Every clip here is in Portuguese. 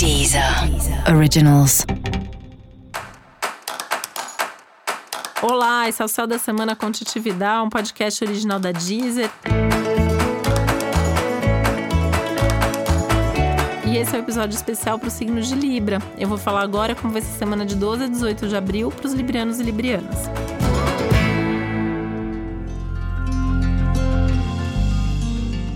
Deezer Originals. Olá, esse é o Céu da Semana com Titividade, um podcast original da Deezer. E esse é o um episódio especial para o signo de Libra. Eu vou falar agora como vai ser semana de 12 a 18 de abril para os librianos e librianas.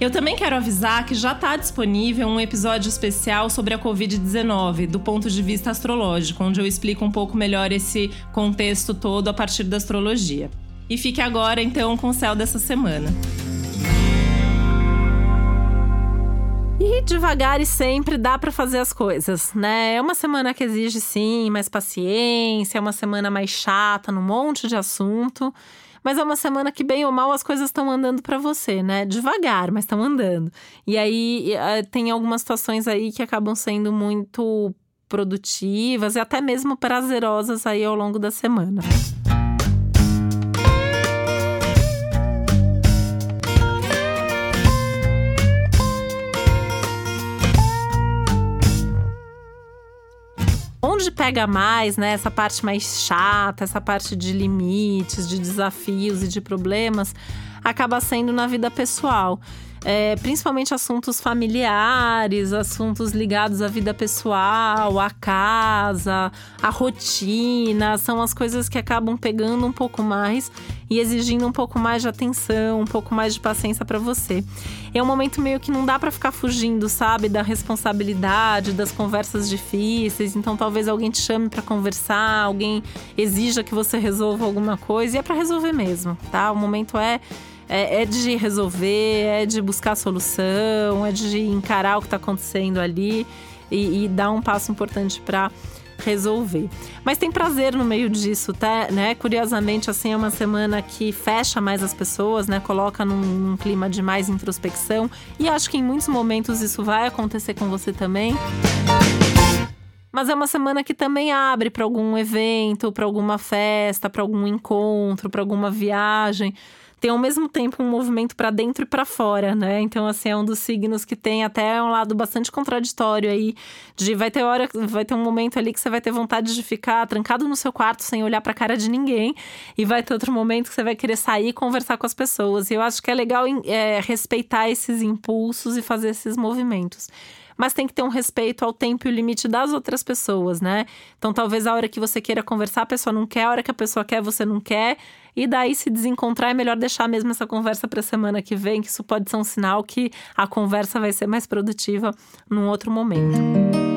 Eu também quero avisar que já está disponível um episódio especial sobre a Covid-19, do ponto de vista astrológico, onde eu explico um pouco melhor esse contexto todo a partir da astrologia. E fique agora, então, com o céu dessa semana. E devagar e sempre dá para fazer as coisas, né? É uma semana que exige sim mais paciência, é uma semana mais chata num monte de assunto. Mas é uma semana que, bem ou mal, as coisas estão andando para você, né? Devagar, mas estão andando. E aí eh, tem algumas situações aí que acabam sendo muito produtivas e até mesmo prazerosas aí ao longo da semana. Pega mais, né? Essa parte mais chata, essa parte de limites, de desafios e de problemas, acaba sendo na vida pessoal é, principalmente assuntos familiares, assuntos ligados à vida pessoal, à casa, à rotina, são as coisas que acabam pegando um pouco mais e exigindo um pouco mais de atenção, um pouco mais de paciência para você. É um momento meio que não dá para ficar fugindo, sabe, da responsabilidade, das conversas difíceis. Então talvez alguém te chame para conversar, alguém exija que você resolva alguma coisa e é para resolver mesmo, tá? O momento é é, é de resolver, é de buscar solução, é de encarar o que está acontecendo ali e, e dar um passo importante para resolver. Mas tem prazer no meio disso, tá? Né? Curiosamente, assim, é uma semana que fecha mais as pessoas, né? Coloca num, num, clima de mais introspecção. E acho que em muitos momentos isso vai acontecer com você também. Mas é uma semana que também abre para algum evento, para alguma festa, para algum encontro, para alguma viagem tem ao mesmo tempo um movimento para dentro e para fora, né? Então, assim, é um dos signos que tem até um lado bastante contraditório aí. De vai ter hora, vai ter um momento ali que você vai ter vontade de ficar trancado no seu quarto sem olhar para a cara de ninguém. E vai ter outro momento que você vai querer sair e conversar com as pessoas. E eu acho que é legal é, respeitar esses impulsos e fazer esses movimentos mas tem que ter um respeito ao tempo e o limite das outras pessoas, né? Então, talvez a hora que você queira conversar, a pessoa não quer, a hora que a pessoa quer, você não quer. E daí, se desencontrar, é melhor deixar mesmo essa conversa para a semana que vem, que isso pode ser um sinal que a conversa vai ser mais produtiva num outro momento.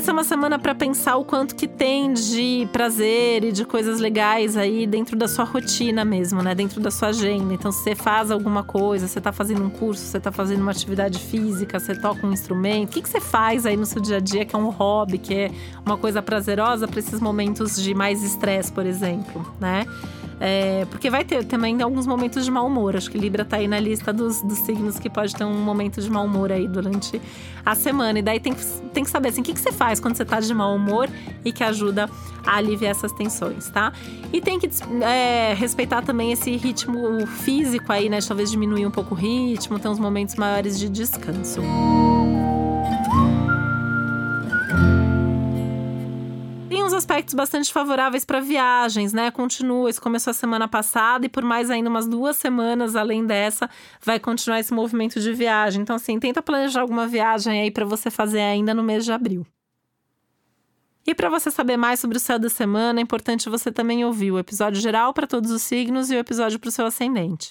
Essa é uma semana para pensar o quanto que tem de prazer e de coisas legais aí dentro da sua rotina mesmo, né? Dentro da sua agenda. Então, se você faz alguma coisa, você tá fazendo um curso, você tá fazendo uma atividade física, você toca um instrumento, o que, que você faz aí no seu dia a dia que é um hobby, que é uma coisa prazerosa para esses momentos de mais estresse, por exemplo, né? É, porque vai ter também alguns momentos de mau humor. Acho que Libra tá aí na lista dos, dos signos que pode ter um momento de mau humor aí durante a semana. E daí tem, tem que saber assim, o que, que você faz quando você tá de mau humor e que ajuda a aliviar essas tensões, tá? E tem que é, respeitar também esse ritmo físico aí, né? Talvez diminuir um pouco o ritmo, ter uns momentos maiores de descanso. Aspectos bastante favoráveis para viagens, né? Continua, isso começou a semana passada e por mais ainda umas duas semanas além dessa, vai continuar esse movimento de viagem. Então, assim, tenta planejar alguma viagem aí para você fazer ainda no mês de abril. E para você saber mais sobre o céu da semana, é importante você também ouvir o episódio geral para todos os signos e o episódio para o seu ascendente.